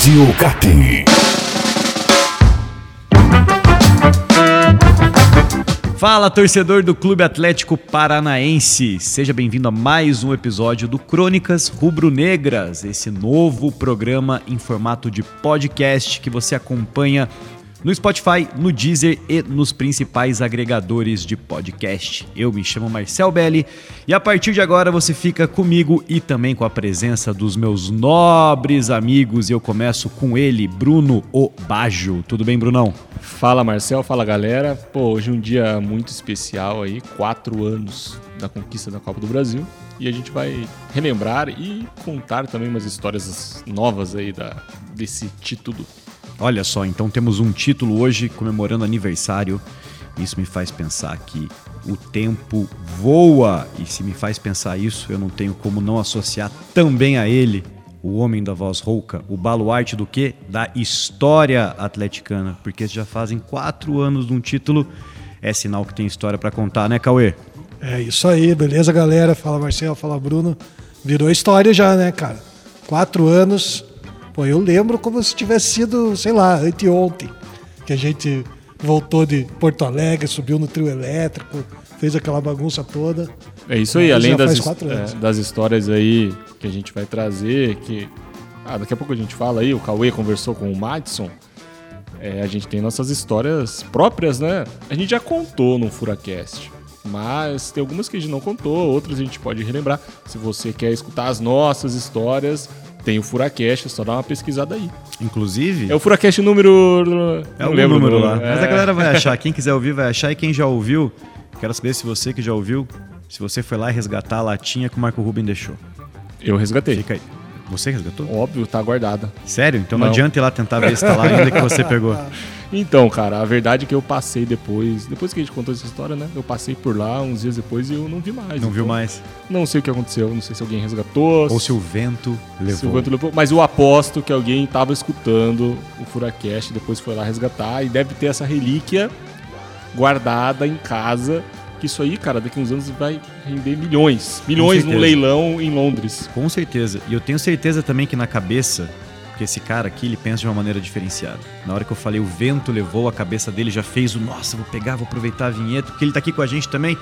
Rádio Cap. Fala, torcedor do Clube Atlético Paranaense. Seja bem-vindo a mais um episódio do Crônicas Rubro-Negras, esse novo programa em formato de podcast que você acompanha no Spotify, no Deezer e nos principais agregadores de podcast. Eu me chamo Marcel Belli e a partir de agora você fica comigo e também com a presença dos meus nobres amigos. E eu começo com ele, Bruno Obajo. Tudo bem, Brunão? Fala Marcel, fala galera. Pô, hoje é um dia muito especial aí, quatro anos da conquista da Copa do Brasil. E a gente vai relembrar e contar também umas histórias novas aí da, desse título Olha só, então temos um título hoje comemorando aniversário. Isso me faz pensar que o tempo voa. E se me faz pensar isso, eu não tenho como não associar também a ele, o homem da voz rouca, o baluarte do quê? Da história atleticana. Porque já fazem quatro anos de um título. É sinal que tem história para contar, né, Cauê? É isso aí, beleza, galera? Fala Marcelo, fala Bruno. Virou história já, né, cara? Quatro anos, Pô, eu lembro como se tivesse sido, sei lá, anteontem, que a gente voltou de Porto Alegre, subiu no trio elétrico, fez aquela bagunça toda. É isso aí, além das, é, das histórias aí que a gente vai trazer, que ah, daqui a pouco a gente fala aí, o Cauê conversou com o Madison. É, a gente tem nossas histórias próprias, né? A gente já contou no Furacast. Mas tem algumas que a gente não contou, outras a gente pode relembrar. Se você quer escutar as nossas histórias, tem o Furacast, só dá uma pesquisada aí. Inclusive. É o Furacast número. É o número lá. É. Mas a galera vai achar. Quem quiser ouvir, vai achar. E quem já ouviu, quero saber se você que já ouviu, se você foi lá resgatar a latinha que o Marco Ruben deixou. Eu resgatei. Fica aí. Você resgatou? Óbvio, tá guardada. Sério? Então não, não adianta ir lá tentar ver se tá lá ainda que você pegou. Então, cara, a verdade é que eu passei depois, depois que a gente contou essa história, né? Eu passei por lá uns dias depois e eu não vi mais. Não então, viu mais? Não sei o que aconteceu, não sei se alguém resgatou. Ou se o vento levou. Se o vento levou. Mas eu aposto que alguém tava escutando o Furacast, depois foi lá resgatar e deve ter essa relíquia guardada em casa que isso aí, cara, daqui uns anos vai render milhões. Milhões no leilão em Londres. Com certeza. E eu tenho certeza também que na cabeça, que esse cara aqui, ele pensa de uma maneira diferenciada. Na hora que eu falei o vento levou, a cabeça dele já fez o, nossa, vou pegar, vou aproveitar a vinheta, porque ele tá aqui com a gente também.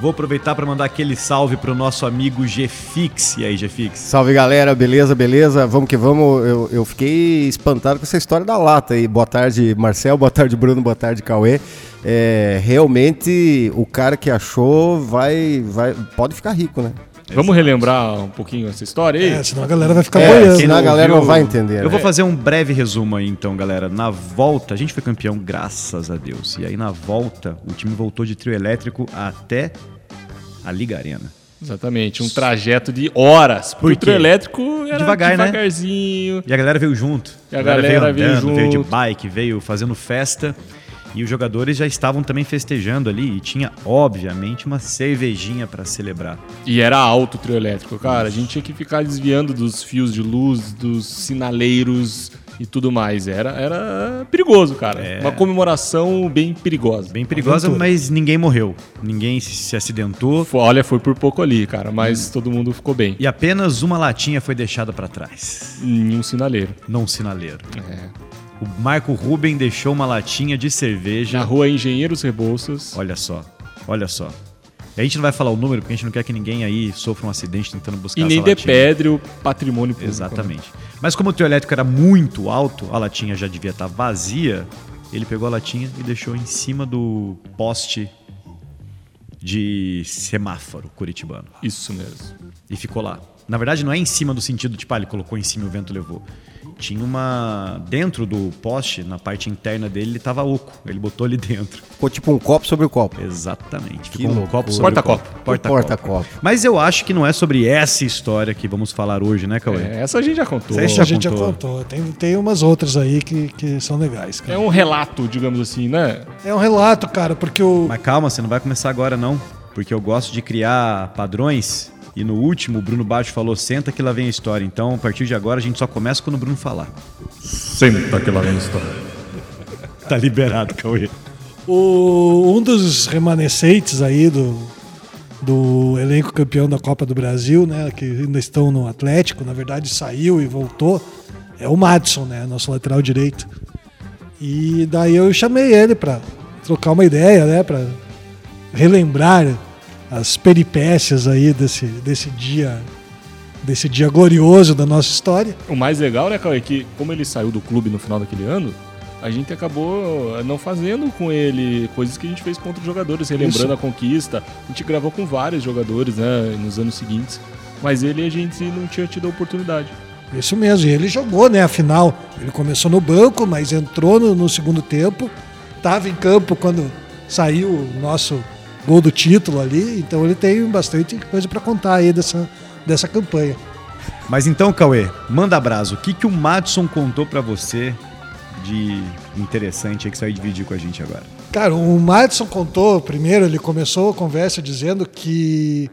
Vou aproveitar para mandar aquele salve pro nosso amigo Gfix. E aí, Gfix? Salve galera, beleza, beleza? Vamos que vamos. Eu, eu fiquei espantado com essa história da lata aí. Boa tarde, Marcel, boa tarde, Bruno, boa tarde, Cauê. É, realmente o cara que achou vai, vai pode ficar rico, né? Vamos relembrar um pouquinho essa história aí? É, senão a galera vai ficar é, boiando. Senão a galera não vai entender. Eu né? vou fazer um breve resumo aí então, galera. Na volta, a gente foi campeão, graças a Deus. E aí na volta, o time voltou de trio elétrico até a Liga Arena. Exatamente, um trajeto de horas. Porque o trio elétrico era Devagar, né? devagarzinho. Né? E a galera veio junto. E a, a galera, galera, veio, andando, veio, veio de bike, veio fazendo festa. E os jogadores já estavam também festejando ali e tinha, obviamente, uma cervejinha para celebrar. E era alto o trio elétrico, cara. A gente tinha que ficar desviando dos fios de luz, dos sinaleiros e tudo mais. Era, era perigoso, cara. É... Uma comemoração bem perigosa. Bem perigosa, mas ninguém morreu. Ninguém se acidentou. Olha, foi por pouco ali, cara, mas hum. todo mundo ficou bem. E apenas uma latinha foi deixada para trás. Em um sinaleiro. Não um sinaleiro. É. O Marco Ruben deixou uma latinha de cerveja. Na rua Engenheiros Rebouças. Olha só, olha só. A gente não vai falar o número, porque a gente não quer que ninguém aí sofra um acidente tentando buscar E nem depedre o patrimônio público. Né? Exatamente. Né? Mas como o teu elétrico era muito alto, a latinha já devia estar vazia, ele pegou a latinha e deixou em cima do poste de semáforo curitibano. Isso mesmo. E ficou lá. Na verdade, não é em cima do sentido, tipo, ah, ele colocou em cima e o vento levou tinha uma. Dentro do poste, na parte interna dele, ele tava oco. Ele botou ali dentro. Ficou tipo um copo sobre o copo. Exatamente. Que Ficou um copo sobre Porta-copo. Porta-copo. Mas eu acho que não é sobre essa história que vamos falar hoje, né, Cauê? É, essa a gente já contou. Essa a gente já contou. Tem, tem umas outras aí que, que são legais. Cara. É um relato, digamos assim, né? É um relato, cara, porque o. Mas calma, você não vai começar agora, não. Porque eu gosto de criar padrões e no último, o Bruno Baixo falou: senta que lá vem a história. Então, a partir de agora, a gente só começa quando o Bruno falar. Senta que lá vem a história. tá liberado, Cauê. O, um dos remanescentes aí do, do elenco campeão da Copa do Brasil, né, que ainda estão no Atlético, na verdade saiu e voltou, é o Madison, né? Nosso lateral direito. E daí eu chamei ele para trocar uma ideia, né? Para relembrar as peripécias aí desse, desse dia desse dia glorioso da nossa história. O mais legal, né, Cauê, é que como ele saiu do clube no final daquele ano, a gente acabou não fazendo com ele coisas que a gente fez com outros jogadores, relembrando Isso. a conquista. A gente gravou com vários jogadores, né, nos anos seguintes, mas ele a gente não tinha tido a oportunidade. Isso mesmo, e ele jogou, né? Afinal, ele começou no banco, mas entrou no, no segundo tempo, estava em campo quando saiu o nosso gol do título ali, então ele tem bastante coisa para contar aí dessa, dessa campanha. Mas então, Cauê, manda abraço. O que, que o Madison contou para você de interessante aí que você vai dividir com a gente agora? Cara, o Madison contou, primeiro, ele começou a conversa dizendo que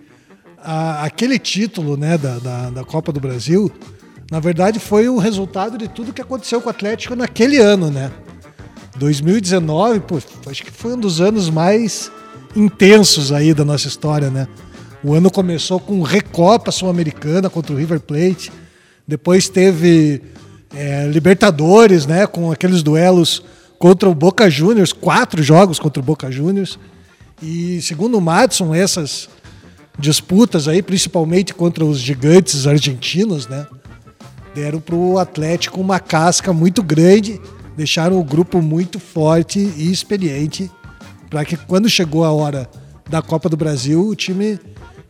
a, aquele título né, da, da, da Copa do Brasil, na verdade, foi o resultado de tudo que aconteceu com o Atlético naquele ano, né? 2019, pô, acho que foi um dos anos mais intensos aí da nossa história, né? O ano começou com Recopa Sul-Americana contra o River Plate. Depois teve é, Libertadores, né? Com aqueles duelos contra o Boca Juniors, quatro jogos contra o Boca Juniors. E segundo o Madison, essas disputas aí, principalmente contra os gigantes argentinos, né? Deram para o Atlético uma casca muito grande, deixaram o grupo muito forte e experiente para que quando chegou a hora da Copa do Brasil, o time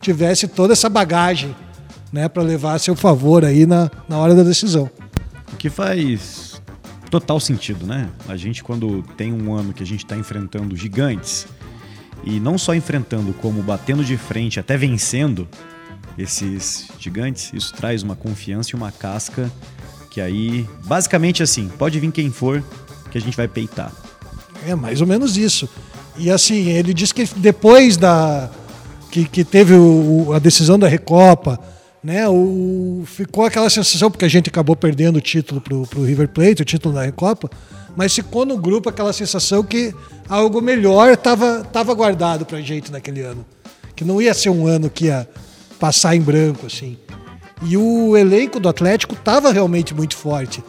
tivesse toda essa bagagem né, para levar a seu favor aí na, na hora da decisão. O que faz total sentido, né? A gente, quando tem um ano que a gente está enfrentando gigantes, e não só enfrentando, como batendo de frente, até vencendo esses gigantes, isso traz uma confiança e uma casca que aí, basicamente assim, pode vir quem for, que a gente vai peitar. É mais ou menos isso. E assim, ele disse que depois da, que, que teve o, a decisão da Recopa, né? O, ficou aquela sensação, porque a gente acabou perdendo o título para o River Plate, o título da Recopa, mas ficou no grupo aquela sensação que algo melhor estava tava guardado para a gente naquele ano. Que não ia ser um ano que ia passar em branco, assim. E o elenco do Atlético estava realmente muito forte.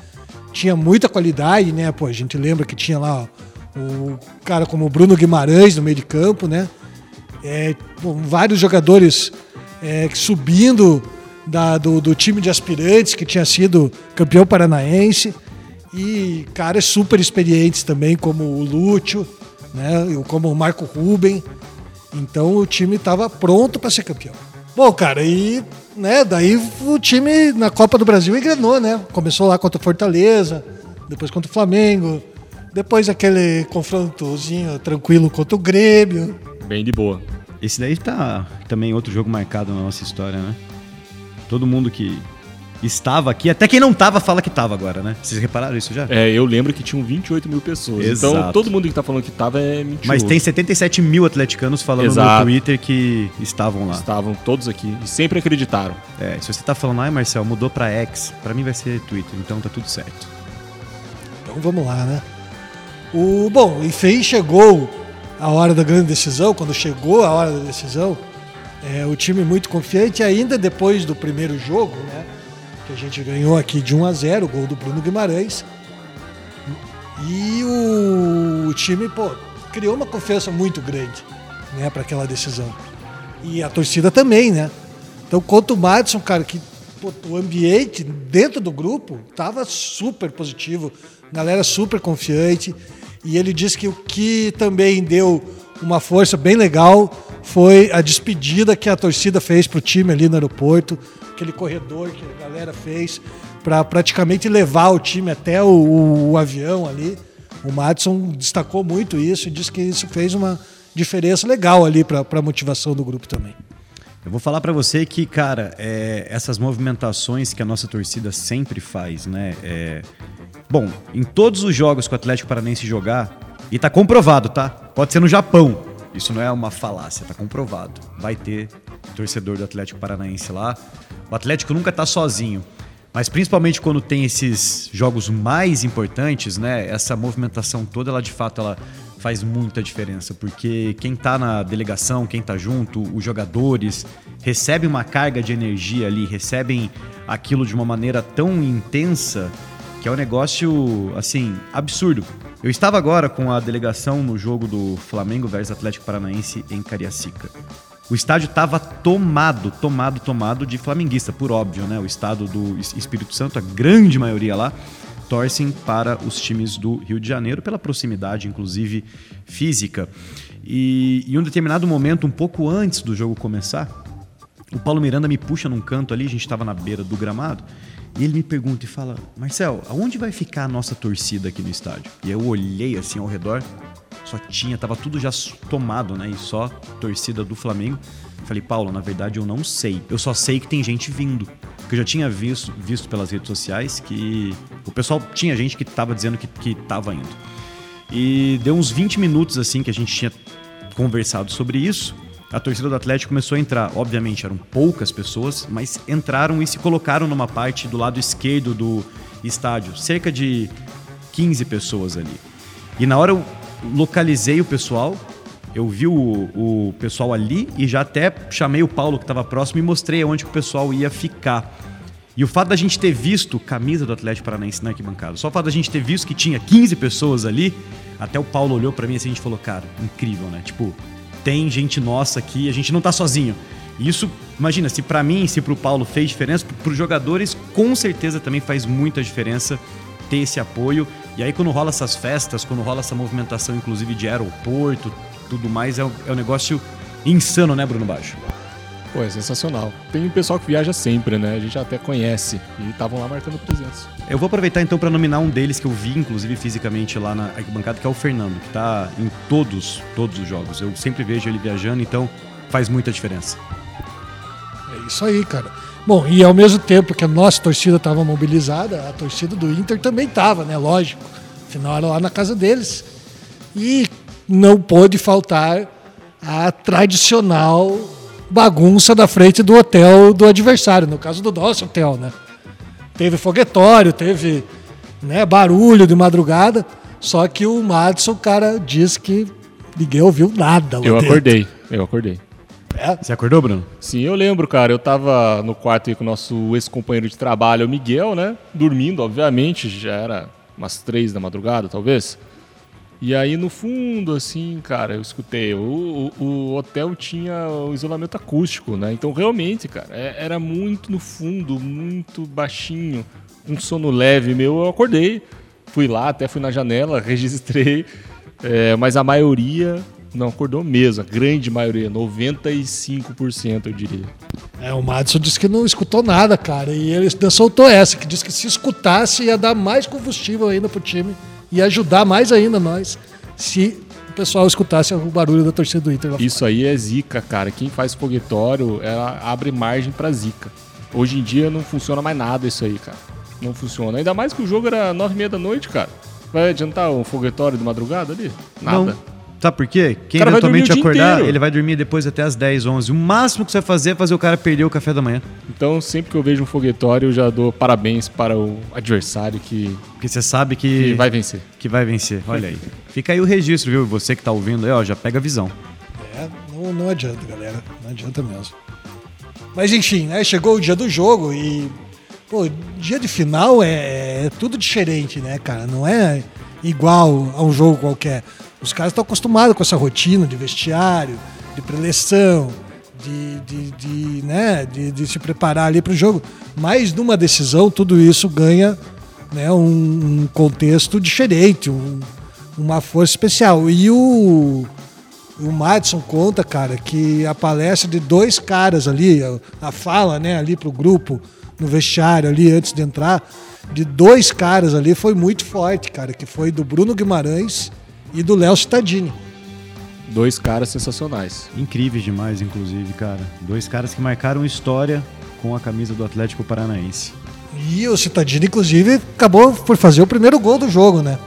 Tinha muita qualidade, né? Pô, a gente lembra que tinha lá ó, o cara como o Bruno Guimarães no meio de campo, né? é, vários jogadores é, subindo da, do, do, time de aspirantes que tinha sido campeão paranaense e caras super experientes também como o Lúcio, né, como o Marco Ruben. Então o time estava pronto para ser campeão. Bom, cara, e né, daí o time na Copa do Brasil engrenou, né? Começou lá contra o Fortaleza, depois contra o Flamengo, depois aquele confrontozinho tranquilo contra o Grêmio. Bem de boa. Esse daí tá também outro jogo marcado na nossa história, né? Todo mundo que estava aqui, até quem não estava fala que estava agora, né? Vocês repararam isso já? É, eu lembro que tinham 28 mil pessoas. Então, Exato. Então todo mundo que tá falando que estava é mentira. Mas tem 77 mil atleticanos falando Exato. no Twitter que estavam lá. Estavam todos aqui e sempre acreditaram. É, se você tá falando, ai Marcel, mudou pra X, pra mim vai ser Twitter, então tá tudo certo. Então vamos lá, né? O, bom, enfim, chegou a hora da grande decisão, quando chegou a hora da decisão, é, o time muito confiante, ainda depois do primeiro jogo, né? Que a gente ganhou aqui de 1 a 0 o gol do Bruno Guimarães. E o, o time, pô, criou uma confiança muito grande, né, para aquela decisão. E a torcida também, né? Então, quanto o Madison, cara, que pô, o ambiente dentro do grupo tava super positivo, galera super confiante. E ele disse que o que também deu uma força bem legal foi a despedida que a torcida fez para o time ali no aeroporto, aquele corredor que a galera fez para praticamente levar o time até o, o, o, avião ali. O Madison destacou muito isso e disse que isso fez uma diferença legal ali para a motivação do grupo também. Eu vou falar para você que, cara, é, essas movimentações que a nossa torcida sempre faz, né? É, Bom, em todos os jogos que o Atlético Paranense jogar, e tá comprovado, tá? Pode ser no Japão. Isso não é uma falácia, tá comprovado. Vai ter torcedor do Atlético Paranaense lá. O Atlético nunca tá sozinho. Mas principalmente quando tem esses jogos mais importantes, né? Essa movimentação toda, ela de fato ela faz muita diferença, porque quem tá na delegação, quem tá junto, os jogadores recebem uma carga de energia ali, recebem aquilo de uma maneira tão intensa que é um negócio, assim, absurdo. Eu estava agora com a delegação no jogo do Flamengo versus Atlético Paranaense em Cariacica. O estádio estava tomado, tomado, tomado de flamenguista, por óbvio, né? O estado do Espírito Santo, a grande maioria lá, torcem para os times do Rio de Janeiro, pela proximidade, inclusive física. E em um determinado momento, um pouco antes do jogo começar, o Paulo Miranda me puxa num canto ali, a gente estava na beira do gramado, e ele me pergunta e fala: Marcel, aonde vai ficar a nossa torcida aqui no estádio? E eu olhei assim ao redor, só tinha, tava tudo já tomado, né? E só torcida do Flamengo. Falei, Paulo, na verdade eu não sei. Eu só sei que tem gente vindo. Porque eu já tinha visto, visto pelas redes sociais que o pessoal tinha gente que tava dizendo que, que indo. E deu uns 20 minutos assim que a gente tinha conversado sobre isso. A torcida do Atlético começou a entrar. Obviamente eram poucas pessoas, mas entraram e se colocaram numa parte do lado esquerdo do estádio. Cerca de 15 pessoas ali. E na hora eu localizei o pessoal, eu vi o, o pessoal ali e já até chamei o Paulo que estava próximo e mostrei onde o pessoal ia ficar. E o fato da gente ter visto camisa do Atlético Paranaense na arquibancada, só o fato da gente ter visto que tinha 15 pessoas ali, até o Paulo olhou para mim assim, a gente falou, cara, incrível, né? Tipo, tem gente nossa aqui, a gente não tá sozinho. Isso, imagina, se para mim, se pro Paulo fez diferença, para os jogadores com certeza também faz muita diferença ter esse apoio. E aí quando rola essas festas, quando rola essa movimentação inclusive de aeroporto, tudo mais, é um, é um negócio insano, né, Bruno Baixo? Pô, é sensacional. Tem um pessoal que viaja sempre, né? A gente até conhece e estavam lá marcando presença. Eu vou aproveitar então para nominar um deles que eu vi, inclusive fisicamente lá na arquibancada, que é o Fernando, que tá em todos, todos os jogos. Eu sempre vejo ele viajando, então faz muita diferença. É isso aí, cara. Bom, e ao mesmo tempo que a nossa torcida estava mobilizada, a torcida do Inter também estava, né? Lógico. Afinal, era lá na casa deles. E não pôde faltar a tradicional bagunça da frente do hotel do adversário, no caso do nosso hotel, né? Teve foguetório, teve né, barulho de madrugada, só que o Madison, cara, disse que ninguém ouviu nada. eu dentro. acordei, eu acordei. É? Você acordou, Bruno? Sim, eu lembro, cara. Eu tava no quarto aí com o nosso ex-companheiro de trabalho, o Miguel, né? Dormindo, obviamente, já era umas três da madrugada, talvez. E aí no fundo, assim, cara, eu escutei. O, o, o hotel tinha o isolamento acústico, né? Então realmente, cara, é, era muito no fundo, muito baixinho, um sono leve meu. Eu acordei, fui lá, até fui na janela, registrei, é, mas a maioria não acordou mesmo, a grande maioria, 95% eu diria. É, o Madison disse que não escutou nada, cara, e ele soltou essa, que disse que se escutasse ia dar mais combustível ainda pro time e ajudar mais ainda nós se o pessoal escutasse o barulho da torcida do Inter. Isso aí é zica, cara. Quem faz foguetório, ela abre margem para zica. Hoje em dia não funciona mais nada isso aí, cara. Não funciona. Ainda mais que o jogo era nove e meia da noite, cara. Vai adiantar um foguetório de madrugada ali? Nada. Não. Sabe por quê? Quem eventualmente acordar, ele vai dormir depois até as 10, 11. O máximo que você vai fazer é fazer o cara perder o café da manhã. Então, sempre que eu vejo um foguetório, eu já dou parabéns para o adversário que. Porque você sabe que. Que vai vencer. Que vai vencer. Olha aí. Fica aí o registro, viu? Você que tá ouvindo aí, ó, já pega a visão. É, não, não adianta, galera. Não adianta mesmo. Mas enfim, né? Chegou o dia do jogo e. Pô, dia de final é, é tudo diferente, né, cara? Não é igual a um jogo qualquer. Os caras estão acostumados com essa rotina de vestiário, de preleção, de, de, de né, de, de, se preparar ali para o jogo. Mas numa decisão, tudo isso ganha né, um, um contexto diferente, um, uma força especial. E o, o Madison conta, cara, que a palestra de dois caras ali, a, fala né, ali para o grupo, no vestiário ali, antes de entrar, de dois caras ali foi muito forte, cara, que foi do Bruno Guimarães e do Léo Cittadini. Dois caras sensacionais. Incríveis demais, inclusive, cara. Dois caras que marcaram história com a camisa do Atlético Paranaense. E o Cittadini, inclusive, acabou por fazer o primeiro gol do jogo, né?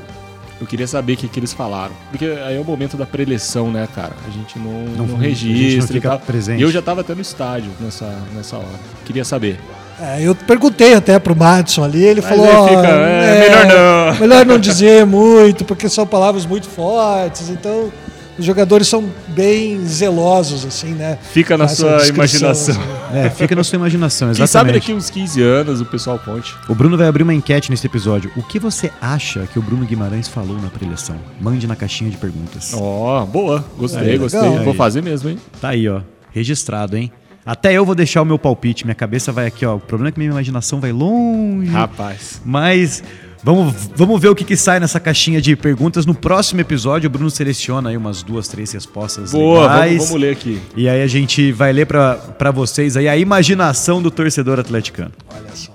Eu queria saber o que, que eles falaram. Porque aí é o momento da preleção, né, cara? A gente não, não, não registra. Não fica presente. E eu já tava até no estádio nessa, nessa hora. Queria saber. É, eu perguntei até pro Madison ali, ele Mas falou. Fica, é, é, melhor não. Melhor não dizer muito, porque são palavras muito fortes, então os jogadores são bem zelosos, assim, né? Fica na sua imaginação. Assim. É, fica na sua imaginação, exatamente. Quem sabe daqui uns 15 anos o pessoal conte. O Bruno vai abrir uma enquete nesse episódio. O que você acha que o Bruno Guimarães falou na preleção? Mande na caixinha de perguntas. Ó, oh, boa. Gostei, aí, gostei. Vou fazer mesmo, hein? Tá aí, ó. Registrado, hein? Até eu vou deixar o meu palpite. Minha cabeça vai aqui, ó. O problema é que minha imaginação vai longe. Rapaz. Mas Vamos, vamos ver o que, que sai nessa caixinha de perguntas. No próximo episódio, o Bruno seleciona aí umas duas, três respostas Boa, legais. Vamos, vamos ler aqui. E aí a gente vai ler para vocês aí a imaginação do torcedor atleticano. Olha só.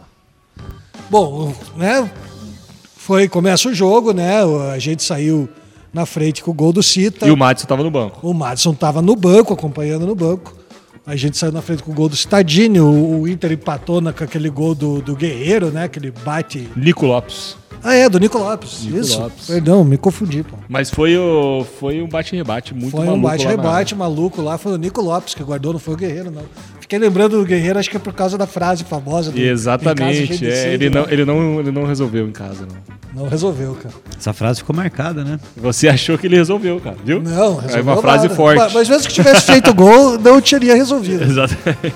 Bom, né? Foi, começa o jogo, né? A gente saiu na frente com o gol do Cita. E o Madison estava no banco. O Madison estava no banco, acompanhando no banco. A gente saiu na frente com o gol do Stadini, o, Inter empatou na, com aquele gol do, do Guerreiro, né? Aquele bate. Nico Lopes. Ah, é, do Nico Lopes. Nico Isso. Lopes. Perdão, me confundi, pô. Mas foi, o, foi um bate-rebate muito foi maluco. Foi um bate-rebate maluco lá, foi o Nico Lopes que guardou, não foi o Guerreiro, não. Fiquei lembrando do Guerreiro, acho que é por causa da frase famosa do Exatamente, é, ele, não, ele, não, ele não resolveu em casa, não. Não resolveu, cara. Essa frase ficou marcada, né? Você achou que ele resolveu, cara, viu? Não, resolveu. É uma frase nada. forte. Mas, mas mesmo que tivesse feito gol, não teria resolvido. Exatamente.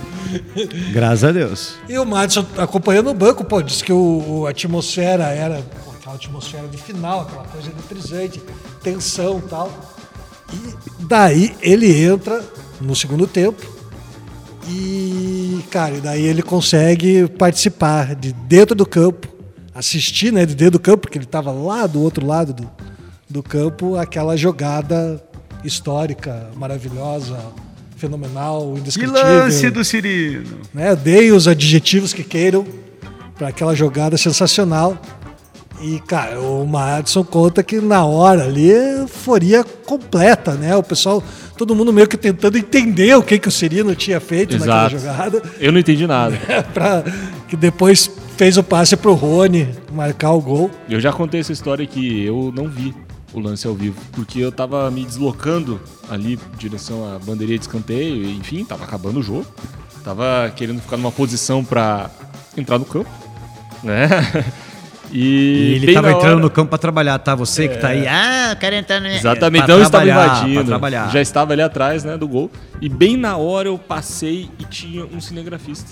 Graças a Deus. E o Madison acompanhando o banco, pô, disse que o, a atmosfera era aquela atmosfera de final, aquela coisa eletrizante, tensão e tal. E daí ele entra no segundo tempo e, cara, e daí ele consegue participar de dentro do campo, assistir né, de dentro do campo, porque ele estava lá do outro lado do, do campo, aquela jogada histórica, maravilhosa, fenomenal, indescritível. Que lance do Cirino! Né, dei os adjetivos que queiram para aquela jogada sensacional. E, cara, o Madison conta que na hora ali foria completa, né? O pessoal, todo mundo meio que tentando entender o que, que o Cirino tinha feito Exato. naquela jogada. Eu não entendi nada. pra, que depois fez o passe pro Rony marcar o gol. Eu já contei essa história que eu não vi o lance ao vivo, porque eu tava me deslocando ali em direção à bandeirinha de escanteio, enfim, tava acabando o jogo. Tava querendo ficar numa posição para entrar no campo, né? E, e ele estava entrando hora... no campo para trabalhar, tá? Você é... que tá aí, ah, eu quero entrar no. Exatamente, não estava invadindo. Trabalhar. Já estava ali atrás, né, do gol. E bem na hora eu passei e tinha um cinegrafista.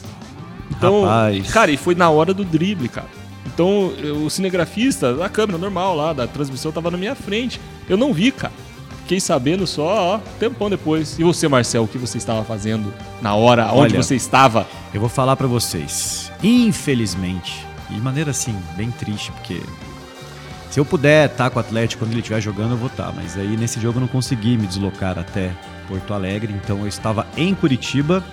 Então, Rapaz. cara, e foi na hora do drible, cara. Então, o cinegrafista, a câmera normal lá da transmissão tava na minha frente. Eu não vi, cara. Fiquei sabendo só, ó, tempão depois. E você, Marcel, o que você estava fazendo na hora? Onde Olha, você estava? Eu vou falar para vocês. Infelizmente, de maneira assim, bem triste, porque se eu puder estar com o Atlético quando ele estiver jogando, eu vou estar. Mas aí nesse jogo eu não consegui me deslocar até Porto Alegre, então eu estava em Curitiba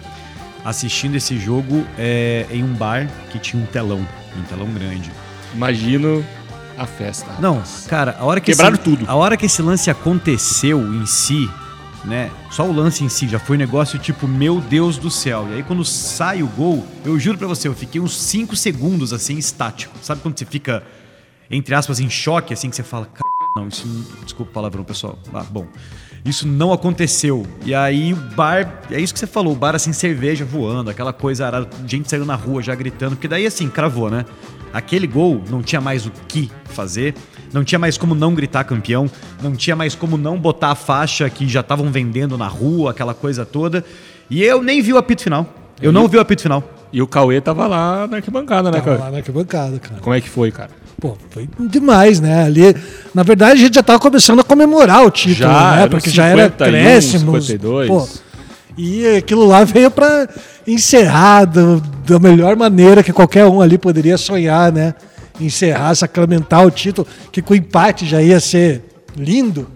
assistindo esse jogo é, em um bar que tinha um telão, um telão grande. Imagino a festa. Não, cara, a hora que quebraram esse, tudo. A hora que esse lance aconteceu em si, né? Só o lance em si já foi um negócio tipo, meu Deus do céu. E aí quando sai o gol, eu juro para você, eu fiquei uns 5 segundos assim estático. Sabe quando você fica entre aspas em choque assim que você fala, não, isso desculpa o palavrão, pessoal. Ah, bom. Isso não aconteceu. E aí o bar, é isso que você falou, o bar assim cerveja voando, aquela coisa, a gente saiu na rua já gritando, porque daí assim, cravou, né? Aquele gol não tinha mais o que fazer. Não tinha mais como não gritar campeão, não tinha mais como não botar a faixa que já estavam vendendo na rua, aquela coisa toda. E eu nem vi o apito final. Eu e não vi o apito final. E o Cauê tava lá na arquibancada, né, tava Cauê? lá na arquibancada, cara. Como é que foi, cara? Pô, foi demais, né? Ali, na verdade, a gente já tava começando a comemorar o título, já, né? Porque 50, já era acréscimos. 52. Pô, e aquilo lá veio para encerrar do, da melhor maneira que qualquer um ali poderia sonhar, né? encerrar, sacramentar o título, que com empate já ia ser lindo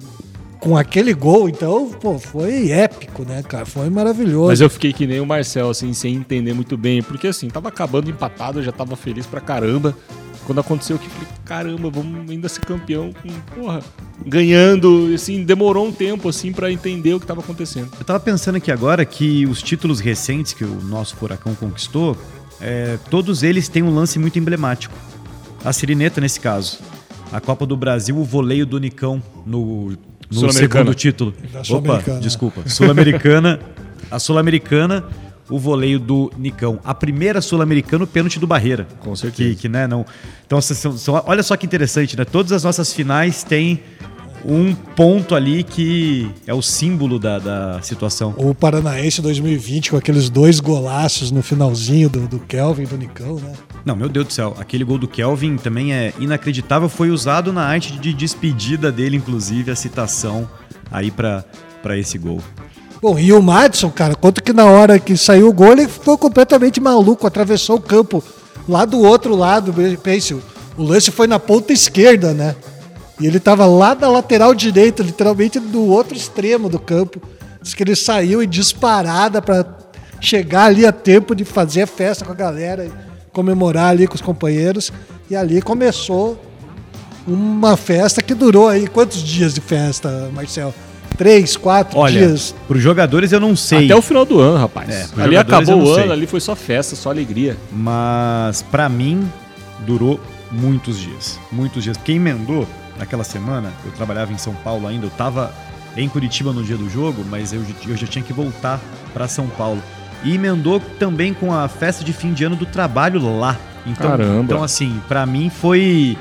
com aquele gol, então, pô, foi épico, né, cara? Foi maravilhoso. Mas eu fiquei que nem o Marcel, assim, sem entender muito bem, porque assim, tava acabando empatado, eu já tava feliz pra caramba. Quando aconteceu que falei, caramba, vamos ainda ser campeão com, porra, ganhando, assim, demorou um tempo, assim, para entender o que tava acontecendo. Eu tava pensando aqui agora que os títulos recentes que o nosso Furacão conquistou, é, todos eles têm um lance muito emblemático a Sirineta nesse caso. A Copa do Brasil, o voleio do Nicão no, no segundo título. Opa, desculpa. Sul-Americana. a Sul-Americana, o voleio do Nicão. A primeira Sul-Americana, o pênalti do Barreira. Com certeza. Que, que né, não... Então, são, são, olha só que interessante, né? Todas as nossas finais têm um ponto ali que é o símbolo da, da situação. O Paranaense 2020 com aqueles dois golaços no finalzinho do, do Kelvin, do Nicão, né? Não, meu Deus do céu, aquele gol do Kelvin também é inacreditável. Foi usado na arte de despedida dele, inclusive, a citação aí para esse gol. Bom, e o Madison, cara, quanto que na hora que saiu o gol, ele ficou completamente maluco, atravessou o campo lá do outro lado. Pense, o lance foi na ponta esquerda, né? E ele estava lá na lateral direita, literalmente do outro extremo do campo. Diz que ele saiu em disparada para chegar ali a tempo de fazer a festa com a galera, comemorar ali com os companheiros. E ali começou uma festa que durou aí quantos dias de festa, Marcel? Três, quatro Olha, dias? Para os jogadores eu não sei. Até o final do ano, rapaz. É, ali acabou o ano, sei. ali foi só festa, só alegria. Mas para mim durou muitos dias. Muitos dias. Quem emendou naquela semana, eu trabalhava em São Paulo ainda, eu estava em Curitiba no dia do jogo, mas eu, eu já tinha que voltar para São Paulo. E emendou também com a festa de fim de ano do trabalho lá. Então, Caramba. então assim, para mim foi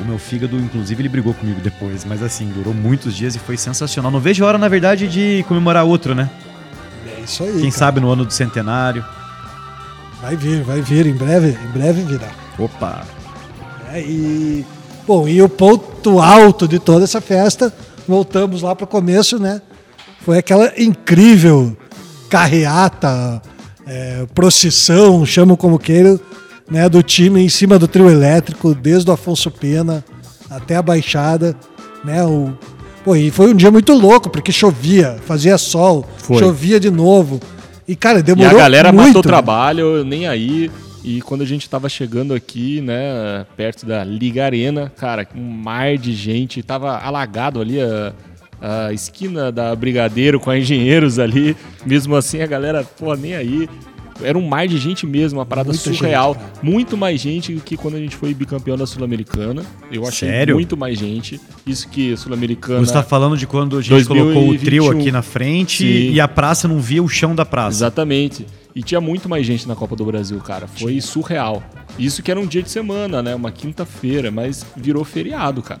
o meu fígado, inclusive, ele brigou comigo depois, mas assim, durou muitos dias e foi sensacional. Não vejo a hora, na verdade, de comemorar outro, né? É isso aí. Quem cara. sabe no ano do centenário. Vai vir, vai vir, em breve, em breve virá. Opa! É, e Bom, e o ponto alto de toda essa festa, voltamos lá para o começo, né? Foi aquela incrível carreata, é, procissão, chamam como queiram, né, do time em cima do trio elétrico, desde o Afonso Pena até a Baixada, né? O, pô, e foi um dia muito louco, porque chovia, fazia sol, foi. chovia de novo. E, cara, demorou muito. E a galera muito, matou o trabalho, nem aí. E quando a gente estava chegando aqui, né, perto da Liga Arena, cara, um mar de gente, tava alagado ali a, a esquina da Brigadeiro com a Engenheiros ali. Mesmo assim, a galera, pô, nem aí. Era um mar de gente mesmo, uma parada Muita surreal. Gente, muito mais gente que quando a gente foi bicampeão da Sul-Americana. Eu achei Sério? muito mais gente. Isso que Sul-Americana. Você está falando de quando a gente 2021. colocou o trio aqui na frente Sim. e a praça não via o chão da praça. Exatamente. E tinha muito mais gente na Copa do Brasil, cara. Foi tinha. surreal. Isso que era um dia de semana, né? Uma quinta-feira, mas virou feriado, cara.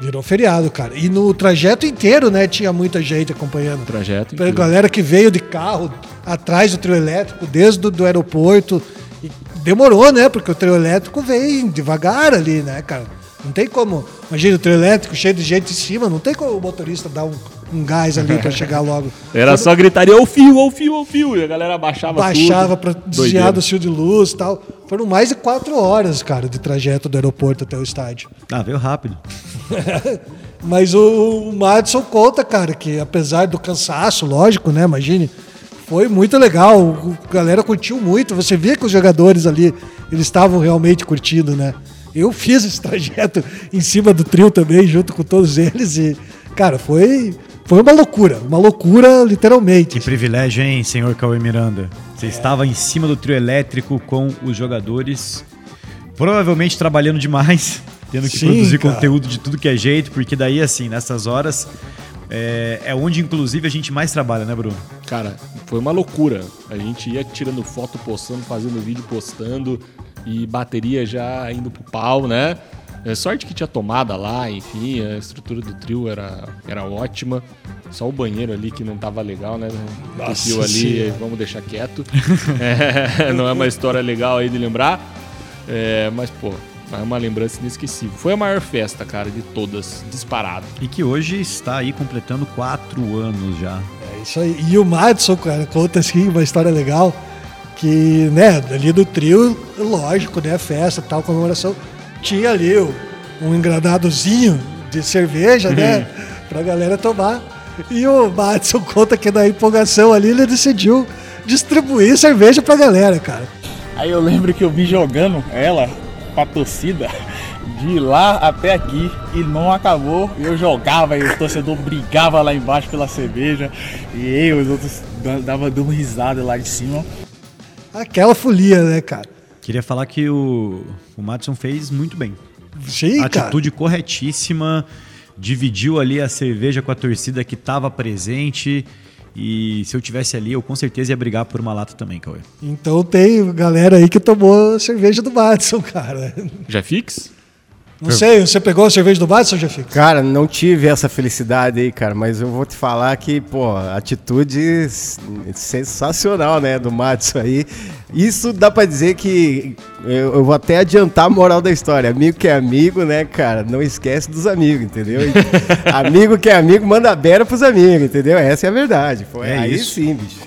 Virou feriado, cara. E no trajeto inteiro, né, tinha muita gente acompanhando. O trajeto inteiro. Galera que veio de carro atrás do trio elétrico, desde o aeroporto. E demorou, né? Porque o trio elétrico veio devagar ali, né, cara? Não tem como. Imagina o trio elétrico cheio de gente em cima, não tem como o motorista dar um um gás ali para chegar logo. Era Quando... só gritaria, o fio, o fio, o fio. E a galera baixava Baixava para desviar do fio de luz e tal. Foram mais de quatro horas, cara, de trajeto do aeroporto até o estádio. Ah, veio rápido. Mas o, o Madison conta, cara, que apesar do cansaço, lógico, né? Imagine, foi muito legal. A galera curtiu muito. Você via que os jogadores ali, eles estavam realmente curtindo, né? Eu fiz esse trajeto em cima do trio também, junto com todos eles. E, cara, foi foi uma loucura, uma loucura literalmente. Que privilégio, hein, senhor Cauê Miranda? Você é. estava em cima do trio elétrico com os jogadores, provavelmente trabalhando demais, tendo que Sim, produzir cara. conteúdo de tudo que é jeito, porque daí, assim, nessas horas, é, é, onde inclusive a gente mais trabalha, né, Bruno? Cara, foi uma loucura. A gente ia tirando foto, postando, fazendo vídeo, postando e bateria já indo pro pau, né? É, sorte que tinha tomada lá, enfim, a estrutura do trio era, era ótima. Só o banheiro ali que não tava legal, né? O trio ali, vamos deixar quieto. é, não é uma história legal aí de lembrar. É, mas, pô, é uma lembrança inesquecível. Foi a maior festa, cara, de todas, disparado. E que hoje está aí completando quatro anos já. É isso aí. E o Madison, cara, conta assim uma história legal. Que, né, ali do trio, lógico, né? Festa tal, comemoração tinha ali um engradadozinho de cerveja, né? Pra galera tomar. E o Madison conta que na empolgação ali ele decidiu distribuir cerveja pra galera, cara. Aí eu lembro que eu vi jogando ela pra torcida de lá até aqui e não acabou. Eu jogava e o torcedor brigava lá embaixo pela cerveja e eu, os outros dava dando risada lá de cima. Aquela folia, né, cara? Queria falar que o, o Madison fez muito bem. Sim, Atitude cara. corretíssima. Dividiu ali a cerveja com a torcida que estava presente. E se eu tivesse ali, eu com certeza ia brigar por uma lata também, Cauê. Então tem galera aí que tomou cerveja do Madison, cara. Já fix? Não sei, você pegou a cerveja do Madison, já fica? Cara, não tive essa felicidade aí, cara, mas eu vou te falar que, pô, atitude sensacional, né, do Madison aí. Isso dá pra dizer que eu, eu, vou até adiantar a moral da história. Amigo que é amigo, né, cara, não esquece dos amigos, entendeu? amigo que é amigo manda beira pros amigos, entendeu? Essa é a verdade. Foi é aí isso. sim, bicho.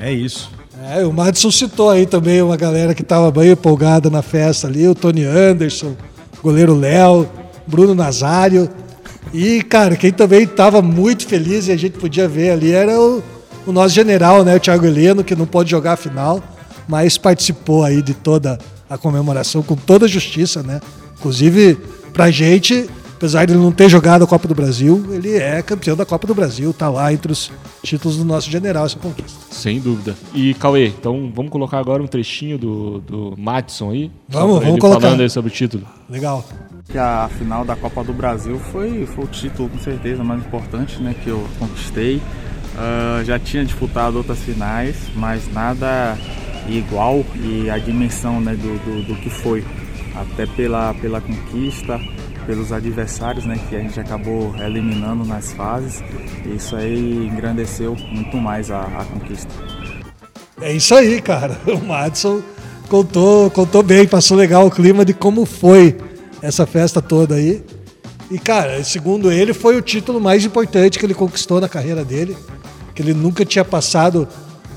É isso. É, o Madison citou aí também uma galera que tava bem empolgada na festa ali, o Tony Anderson goleiro Léo, Bruno Nazário. E, cara, quem também estava muito feliz e a gente podia ver ali era o, o nosso general, né, o Thiago Heleno, que não pode jogar a final, mas participou aí de toda a comemoração com toda a justiça, né? Inclusive, pra gente, apesar de ele não ter jogado a Copa do Brasil, ele é campeão da Copa do Brasil, tá lá entre os títulos do nosso general essa conquista. Sem dúvida. E Cauê, então vamos colocar agora um trechinho do, do Madison aí? Vamos, vamos colocar. Falando aí sobre o título. Legal. Que a final da Copa do Brasil foi, foi o título com certeza mais importante né, que eu conquistei. Uh, já tinha disputado outras finais, mas nada igual e a dimensão né, do, do, do que foi. Até pela, pela conquista, pelos adversários né, que a gente acabou eliminando nas fases. Isso aí engrandeceu muito mais a, a conquista. É isso aí, cara. O Madison contou, contou bem, passou legal o clima de como foi essa festa toda aí. E, cara, segundo ele, foi o título mais importante que ele conquistou na carreira dele. Que ele nunca tinha passado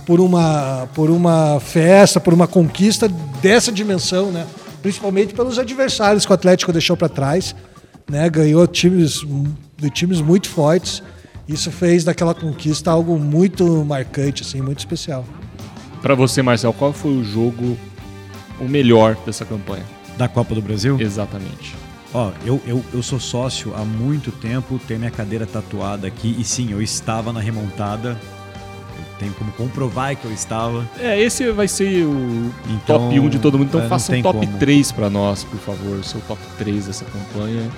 por uma, por uma festa, por uma conquista dessa dimensão, né? Principalmente pelos adversários que o Atlético deixou para trás. Né? Ganhou times de times muito fortes. Isso fez daquela conquista algo muito marcante, assim, muito especial. Para você, Marcel, qual foi o jogo o melhor dessa campanha? Da Copa do Brasil? Exatamente. Ó, eu, eu, eu sou sócio há muito tempo, tenho minha cadeira tatuada aqui e sim, eu estava na remontada tenho como comprovar que eu estava. É, esse vai ser o então, top 1 de todo mundo. Então é, faça um top como. 3 para nós, por favor. Seu top 3 dessa campanha.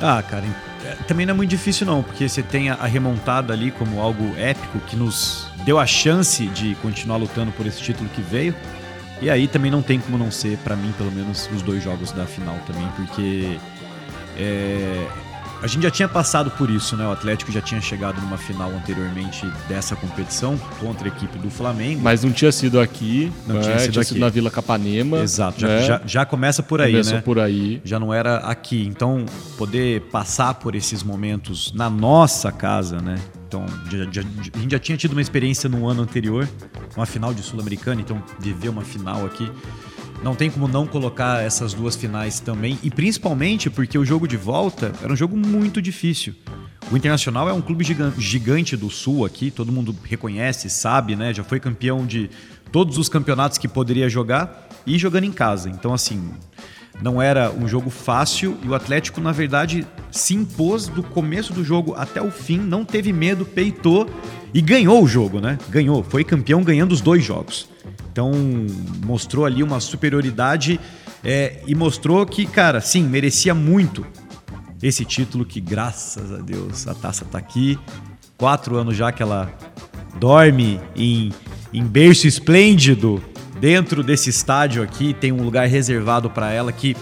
Ah, cara, é, também não é muito difícil não, porque você tem a remontada ali como algo épico que nos deu a chance de continuar lutando por esse título que veio. E aí também não tem como não ser, para mim, pelo menos, os dois jogos da final também, porque é, a gente já tinha passado por isso, né? O Atlético já tinha chegado numa final anteriormente dessa competição contra a equipe do Flamengo. Mas não tinha sido aqui, não né? tinha, sido, tinha aqui. sido na Vila Capanema. Exato, né? já, já, já, começa por aí, Começou né? por aí. Já não era aqui. Então, poder passar por esses momentos na nossa casa, né? Então, já, já, a gente já tinha tido uma experiência no ano anterior, uma final de Sul-Americana, então viver uma final aqui não tem como não colocar essas duas finais também, e principalmente porque o jogo de volta era um jogo muito difícil. O Internacional é um clube gigante do Sul aqui, todo mundo reconhece, sabe, né? Já foi campeão de todos os campeonatos que poderia jogar e jogando em casa. Então, assim, não era um jogo fácil e o Atlético, na verdade, se impôs do começo do jogo até o fim, não teve medo, peitou e ganhou o jogo, né? Ganhou, foi campeão ganhando os dois jogos. Então mostrou ali uma superioridade é, e mostrou que, cara, sim, merecia muito esse título que, graças a Deus, a taça tá aqui. Quatro anos já que ela dorme em, em berço esplêndido dentro desse estádio aqui. Tem um lugar reservado para ela que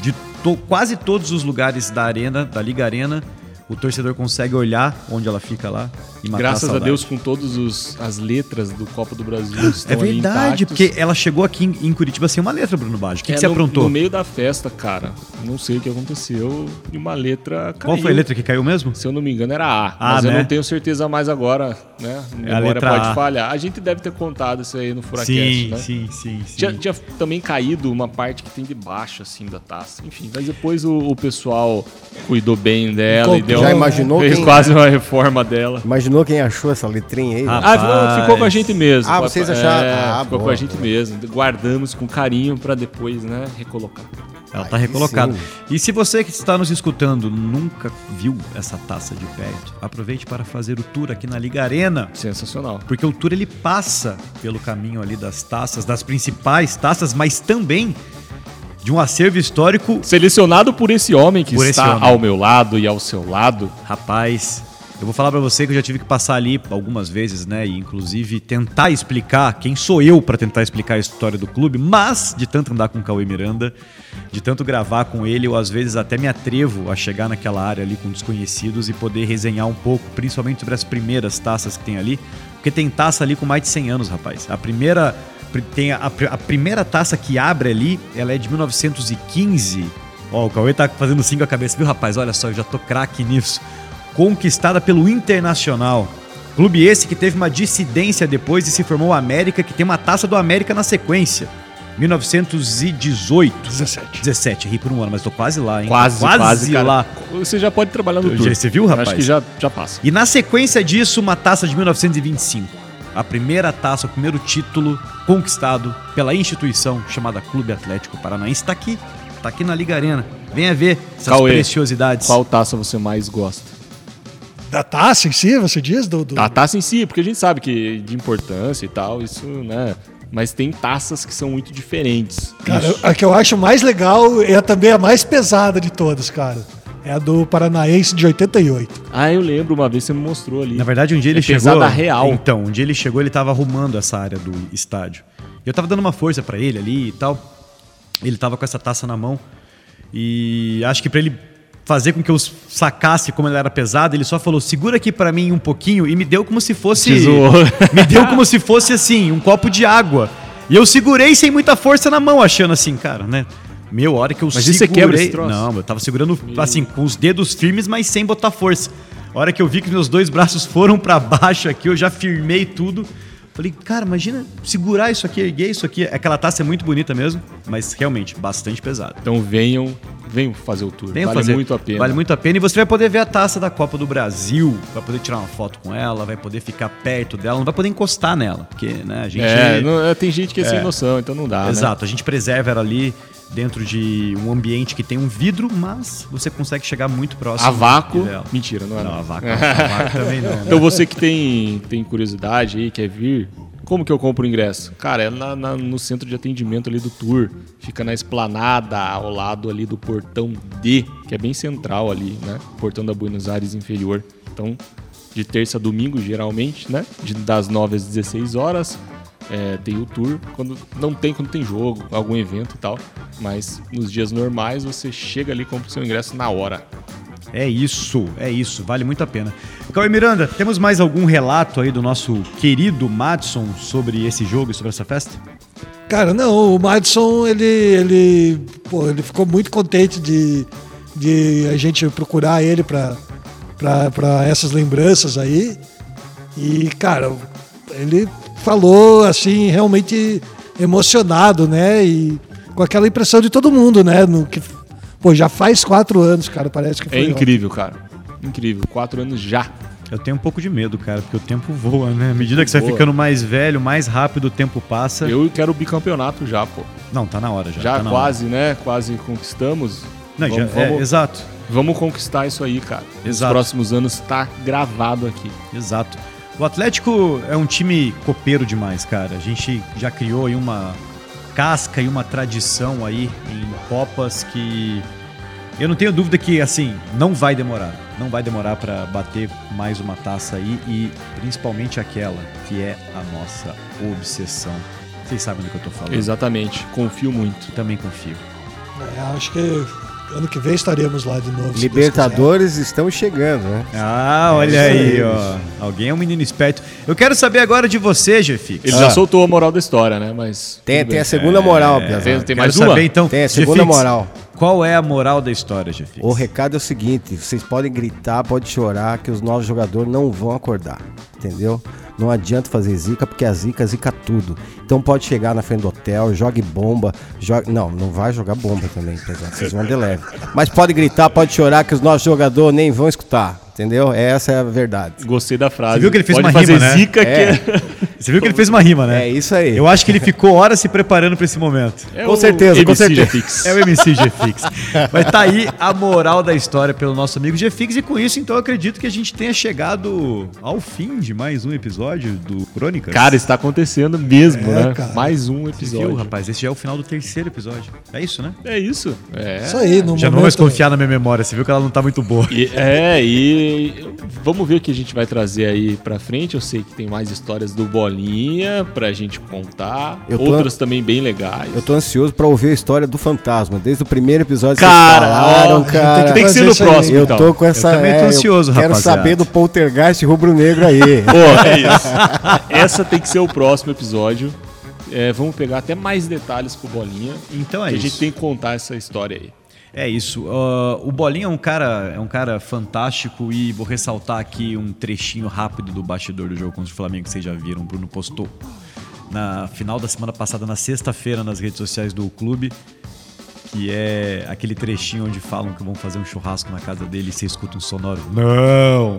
de to, quase todos os lugares da arena, da Liga Arena, o torcedor consegue olhar onde ela fica lá e matar Graças a, a Deus com todas as letras do Copa do Brasil estão É verdade, porque ela chegou aqui em, em, Curitiba sem uma letra, Bruno Baggio. O que, é, que você no, aprontou? No meio da festa, cara, não sei o que aconteceu e uma letra caiu. Qual foi a letra que caiu mesmo? Se eu não me engano era A, ah, mas né? eu não tenho certeza mais agora, né? A é memória a pode a. falhar. A gente deve ter contado isso aí no Furacast, sim, né? Sim, sim, sim. Tinha, tinha, também caído uma parte que tem debaixo, assim, da taça. Enfim, mas depois o, o pessoal cuidou bem dela e deu... Já imaginou fez quem... quase uma reforma dela. Imaginou quem achou essa letrinha aí? Ah, ficou com a gente mesmo. Ah, vocês acharam? É, ah, ficou boa, com a gente boa. mesmo. Guardamos com carinho para depois, né, recolocar. Ela está recolocada. Sim. E se você que está nos escutando nunca viu essa taça de perto, aproveite para fazer o tour aqui na Liga Arena. Sensacional. Porque o tour ele passa pelo caminho ali das taças, das principais taças, mas também de um acervo histórico selecionado por esse homem que por está ao meu lado e ao seu lado. Rapaz, Eu vou falar para você que eu já tive que passar ali algumas vezes, né? E inclusive tentar explicar quem sou eu para tentar explicar a história do clube, mas de tanto andar com o Cauê Miranda, de tanto gravar com ele, eu às vezes até me atrevo a chegar naquela área ali com desconhecidos e poder resenhar um pouco, principalmente sobre as primeiras taças que tem ali, porque tem taça ali com mais de 100 anos, rapaz. A primeira tem a, a primeira taça que abre ali, ela é de 1915. Ó, o Cauê tá fazendo cinco a cabeça, viu, rapaz? Olha só, eu já tô craque nisso conquistada pelo Internacional. Clube esse que teve uma dissidência depois e se formou o América, que tem uma taça do América na sequência. 1918. 17. 17, ri por um ano, mas tô quase lá, hein? Quase, quase, quase lá. Você já pode trabalhar no tour. Você viu, rapaz? Acho que já, já passa. E na sequência disso, uma taça de 1925. A primeira taça, o primeiro título conquistado pela instituição chamada Clube Atlético Paranaense. Está aqui, está aqui na Liga Arena. Venha ver essas Cauê, preciosidades. Qual taça você mais gosta? Da taça em si, você diz? Do, do... Da taça em si, porque a gente sabe que de importância e tal, isso, né? Mas tem taças que são muito diferentes. Cara, a que eu acho mais legal é também a mais pesada de todas, cara. É a do Paranaense de 88. Ah, eu lembro, uma vez você me mostrou ali. Na verdade, um dia ele é chegou. Pesada real. Então, um dia ele chegou, ele tava arrumando essa área do estádio. E eu tava dando uma força para ele ali e tal. Ele tava com essa taça na mão. E acho que para ele fazer com que eu sacasse como ele era pesado, ele só falou: "Segura aqui para mim um pouquinho" e me deu como se fosse me deu como se fosse assim, um copo de água. E eu segurei sem muita força na mão, achando assim, cara, né? Meu, a hora que eu mas segurei, você quebra esse troço? não, eu tava segurando assim com os dedos firmes, mas sem botar força. A hora que eu vi que meus dois braços foram para baixo aqui, eu já firmei tudo. Falei, cara, imagina segurar isso aqui, erguer isso aqui. Aquela taça é muito bonita mesmo, mas realmente bastante pesada. Então venham, venham fazer o tour. Venham vale fazer. muito a pena. Vale muito a pena e você vai poder ver a taça da Copa do Brasil, vai poder tirar uma foto com ela, vai poder ficar perto dela, não vai poder encostar nela, porque né, a gente É, não, é, tem gente que é, é sem noção, então não dá, né? Exato, né? a gente preserva ela ali dentro de um ambiente que tem um vidro, mas você consegue chegar muito próximo. A vácuo? Mentira, não é. Não, a vácuo, a vácuo também não. Né? Então você que tem, tem curiosidade aí, quer vir, como que eu compro o ingresso? Cara, é na, na, no centro de atendimento ali do tour. Fica na esplanada, ao lado ali do portão D, que é bem central ali, né? Portão da Buenos Aires inferior. Então, de terça a domingo, geralmente, né? De, das 9 às 16 horas. É, o tour. Quando não tem, quando tem jogo, algum evento e tal. Mas nos dias normais você chega ali e compra o seu ingresso na hora. É isso, é isso, vale muito a pena. Cauê Miranda, temos mais algum relato aí do nosso querido Madison sobre esse jogo e sobre essa festa? Cara, não, o Madison, ele, ele, pô, ele ficou muito contente de, de a gente procurar ele para essas lembranças aí. E, cara, ele falou assim, realmente emocionado, né? E com aquela impressão de todo mundo, né? No, que Pô, já faz quatro anos, cara, parece que foi. É incrível, ontem. cara. Incrível. Quatro anos já. Eu tenho um pouco de medo, cara, porque o tempo voa, né? À medida que você vai ficando mais velho, mais rápido o tempo passa. Eu quero o bicampeonato já, pô. Não, tá na hora já. Já tá quase, hora. né? Quase conquistamos. Não, vamos, já, é, vamos, exato. Vamos conquistar isso aí, cara. Exato. Nos próximos anos tá gravado aqui. Exato. O Atlético é um time copeiro demais, cara. A gente já criou aí uma casca e uma tradição aí em Copas que eu não tenho dúvida que, assim, não vai demorar. Não vai demorar para bater mais uma taça aí e principalmente aquela que é a nossa obsessão. Vocês sabem do que eu tô falando. Exatamente. Confio muito. Também confio. É, acho que ano que vem estaremos lá de novo. Libertadores estão chegando, né? Ah, olha é aí, ó. Alguém é um menino esperto. Eu quero saber agora de você, Jefix. Ele ah. já soltou a moral da história, né? Mas. Tem, tem a segunda moral, é, Tem, tem mais uma? Saber, então. Tem a segunda moral. Qual é a moral da história, Jefix? O recado é o seguinte: vocês podem gritar, pode chorar, que os novos jogadores não vão acordar. Entendeu? Não adianta fazer zica, porque a zica zica tudo. Então pode chegar na frente do hotel, jogue bomba, jogue... Não, não vai jogar bomba também, pesado. Vocês vão de leve. Mas pode gritar, pode chorar, que os nossos jogadores nem vão escutar. Entendeu? Essa é a verdade. Gostei da frase. Você viu que ele fez Pode uma fazer rima, né? zica é. que... Você viu que ele fez uma rima, né? É isso aí. Eu acho que ele ficou horas se preparando para esse momento. É com certeza, com certeza. É o MC G-Fix. Mas tá aí a moral da história pelo nosso amigo G-Fix e com isso, então, eu acredito que a gente tenha chegado ao fim de mais um episódio do Crônicas. Cara, está acontecendo mesmo, é, né? Cara. Mais um episódio. Viu, rapaz? Esse já é o final do terceiro episódio. É isso, né? É isso. É. Isso aí. No já momento... não vou mais confiar na minha memória. Você viu que ela não tá muito boa. E, é, e E vamos ver o que a gente vai trazer aí pra frente. Eu sei que tem mais histórias do Bolinha pra gente contar. Eu Outras também bem legais. Eu tô ansioso pra ouvir a história do fantasma. Desde o primeiro episódio Cara, vocês falaram, ó, cara. tem que ser no Fazer isso aí. próximo, Eu então. tô com essa. também tô é, ansioso, Quero rapaziada. saber do poltergeist rubro-negro aí. Pô, é isso. Essa tem que ser o próximo episódio. É, vamos pegar até mais detalhes com o Bolinha. Então é que a isso. gente tem que contar essa história aí. É isso. Ah, o Bolinha é um cara, é um cara fantástico e vou ressaltar aqui um trechinho rápido do bastidor do jogo contra o Flamengo que vocês já viram. O Bruno postou na final da semana passada, na sexta-feira, nas redes sociais do clube, que é aquele trechinho onde falam que vão fazer um churrasco na casa dele e você escuta um sonoro. Não!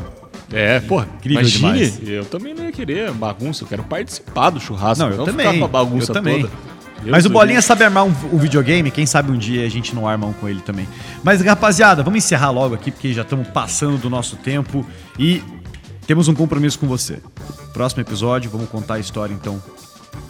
É, pô, Incrível imagine, demais. eu também não ia querer bagunça, eu quero participar do churrasco. Não, eu ficar também. com a bagunça eu também. toda. Deus Mas o Bolinha livre. sabe armar um, um videogame, quem sabe um dia a gente não arma um com ele também. Mas rapaziada, vamos encerrar logo aqui porque já estamos passando do nosso tempo e temos um compromisso com você. Próximo episódio, vamos contar a história então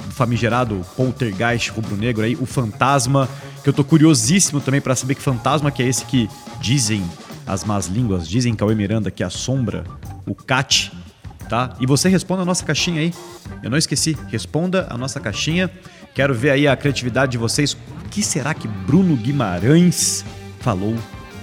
do famigerado poltergeist rubro-negro aí, o fantasma, que eu tô curiosíssimo também para saber que fantasma que é esse que dizem as más línguas, dizem Cauê Miranda que assombra o Cat, tá? E você responda a nossa caixinha aí. Eu não esqueci, responda a nossa caixinha. Quero ver aí a criatividade de vocês. O que será que Bruno Guimarães falou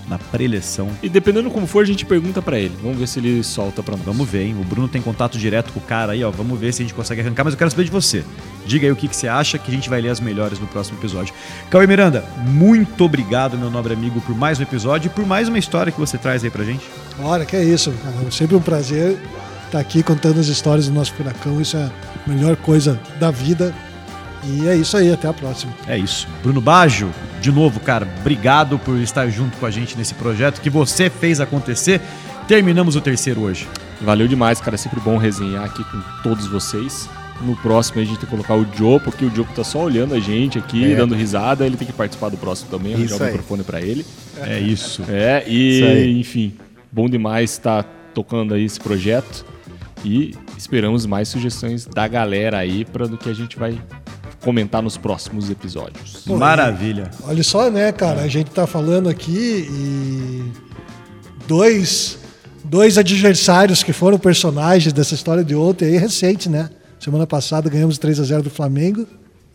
na preleção? E dependendo como for, a gente pergunta pra ele. Vamos ver se ele solta pra nós. Vamos ver, hein? O Bruno tem contato direto com o cara aí, ó. Vamos ver se a gente consegue arrancar, mas eu quero saber de você. Diga aí o que, que você acha, que a gente vai ler as melhores no próximo episódio. Cauê Miranda, muito obrigado, meu nobre amigo, por mais um episódio e por mais uma história que você traz aí pra gente. Ora, que é isso, cara. É sempre um prazer estar aqui contando as histórias do nosso furacão. Isso é a melhor coisa da vida. E é isso aí, até a próxima. É isso. Bruno Baggio, de novo, cara, obrigado por estar junto com a gente nesse projeto que você fez acontecer. Terminamos o terceiro hoje. Valeu demais, cara. É sempre bom resenhar aqui com todos vocês. No próximo a gente tem que colocar o Joe, porque o Joe tá só olhando a gente aqui, É. dando risada. Ele tem que participar do próximo também, arranjar Isso o microfone pra ele. É isso. É, Isso e enfim, bom demais estar tocando aí esse projeto. E esperamos mais sugestões da galera aí para do que a gente vai comentar nos próximos episódios. Pô, Maravilha. Olha só, né, cara? A gente tá falando aqui e dois, dois adversários que foram personagens dessa história de ontem aí recente, né? Semana passada ganhamos 3 a 0 do Flamengo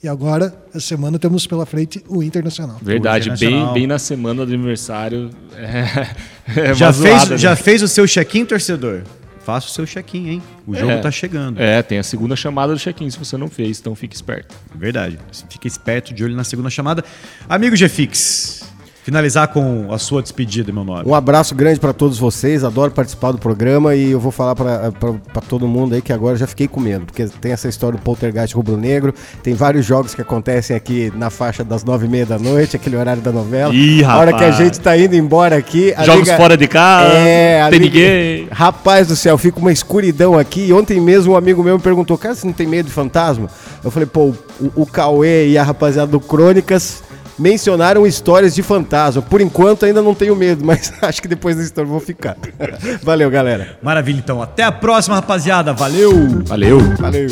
e agora essa semana temos pela frente o Internacional. Verdade, Hoje é bem, bem na semana do aniversário. É, é já uma fez, zoada, já né? fez o seu check-in, torcedor? Faça o seu check-in, hein? O jogo É. tá chegando. É, tem a segunda chamada do check-in se você não fez, então fique esperto. Verdade. Fica esperto de olho na segunda chamada. Amigo Gfix, finalizar com a sua despedida, meu nome. Um abraço grande pra todos vocês, adoro participar do programa e eu vou falar pra todo mundo aí que agora já fiquei com medo, porque tem essa história do poltergeist rubro-negro, tem vários jogos que acontecem aqui na faixa das nove e meia da noite, aquele horário da novela. Ih, a hora que a rapaz. gente tá indo embora aqui... a Jogos liga- fora de casa, É, tem liga- ninguém. Rapaz do céu, fica uma escuridão aqui. E ontem mesmo um amigo meu me perguntou, cara, você não tem medo de fantasma? Eu falei, pô, o, o Cauê e a rapaziada do Crônicas mencionaram histórias de fantasma. Por enquanto ainda não tenho medo, mas acho que depois da história eu vou ficar. Valeu, galera. Maravilha, então. Até a próxima, rapaziada. Valeu! Valeu. Valeu.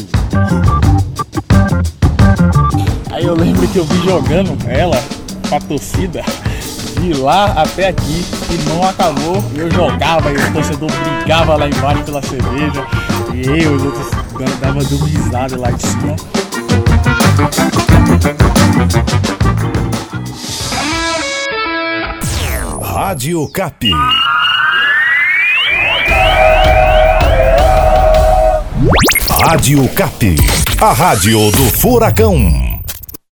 Aí eu lembro que eu vi jogando ela pra torcida de lá até aqui e não acabou. Eu jogava e o torcedor brigava lá embaixo pela cerveja e eu e os outros dava dando risada lá de cima. Rádio Cap. Rádio Cap. A rádio do Furacão.